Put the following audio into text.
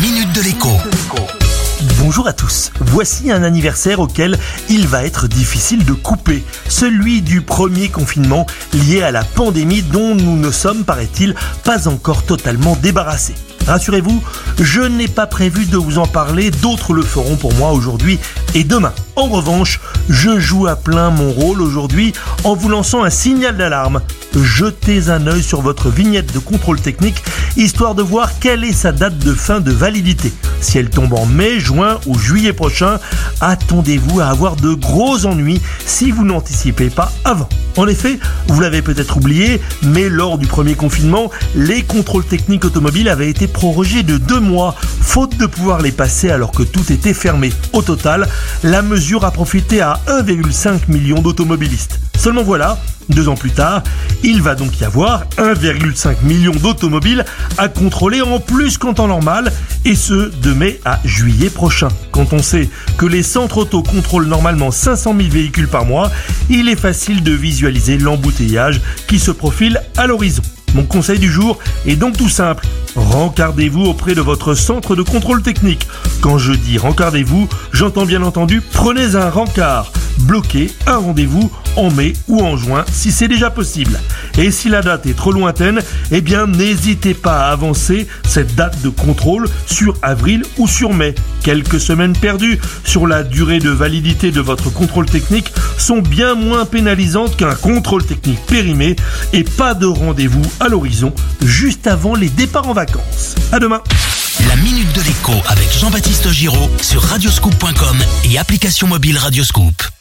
minute de l'écho. Bonjour à tous. Voici un anniversaire auquel il va être difficile de couper. Celui du premier confinement lié à la pandémie dont nous ne sommes, paraît-il, pas encore totalement débarrassés. Rassurez-vous, je n'ai pas prévu de vous en parler, d'autres le feront pour moi aujourd'hui et demain. En revanche, je joue à plein mon rôle aujourd'hui en vous lançant un signal d'alarme. Jetez un œil sur votre vignette de contrôle technique histoire de voir quelle est sa date de fin de validité. Si elle tombe en mai, juin ou juillet prochain, attendez-vous à avoir de gros ennuis si vous n'anticipez pas avant. En effet, vous l'avez peut-être oublié, mais lors du premier confinement, les contrôles techniques automobiles avaient été prorogés de deux mois, faute de pouvoir les passer alors que tout était fermé. Au total, la mesure a profité à 1,5 million d'automobilistes. Seulement voilà, deux ans plus tard, il va donc y avoir 1,5 million d'automobiles à contrôler en plus qu'en temps normal, et ce de mai à juillet prochain. Quand on sait que les centres auto contrôlent normalement 500 000 véhicules par mois, il est facile de visualiser l'embouteillage qui se profile à l'horizon. Mon conseil du jour est donc tout simple. Rencardez-vous auprès de votre centre de contrôle technique. Quand je dis rencardez-vous, j'entends bien entendu prenez un rencard. Bloquez un rendez-vous en mai ou en juin si c'est déjà possible. Et si la date est trop lointaine, eh bien n'hésitez pas à avancer cette date de contrôle sur avril ou sur mai. Quelques semaines perdues sur la durée de validité de votre contrôle technique sont bien moins pénalisantes qu'un contrôle technique périmé et pas de rendez-vous à l'horizon juste avant les départs en vacances. À demain. La minute de l'écho avec Jean-Baptiste Giraud sur radioscoop.com et application mobile Radioscoop.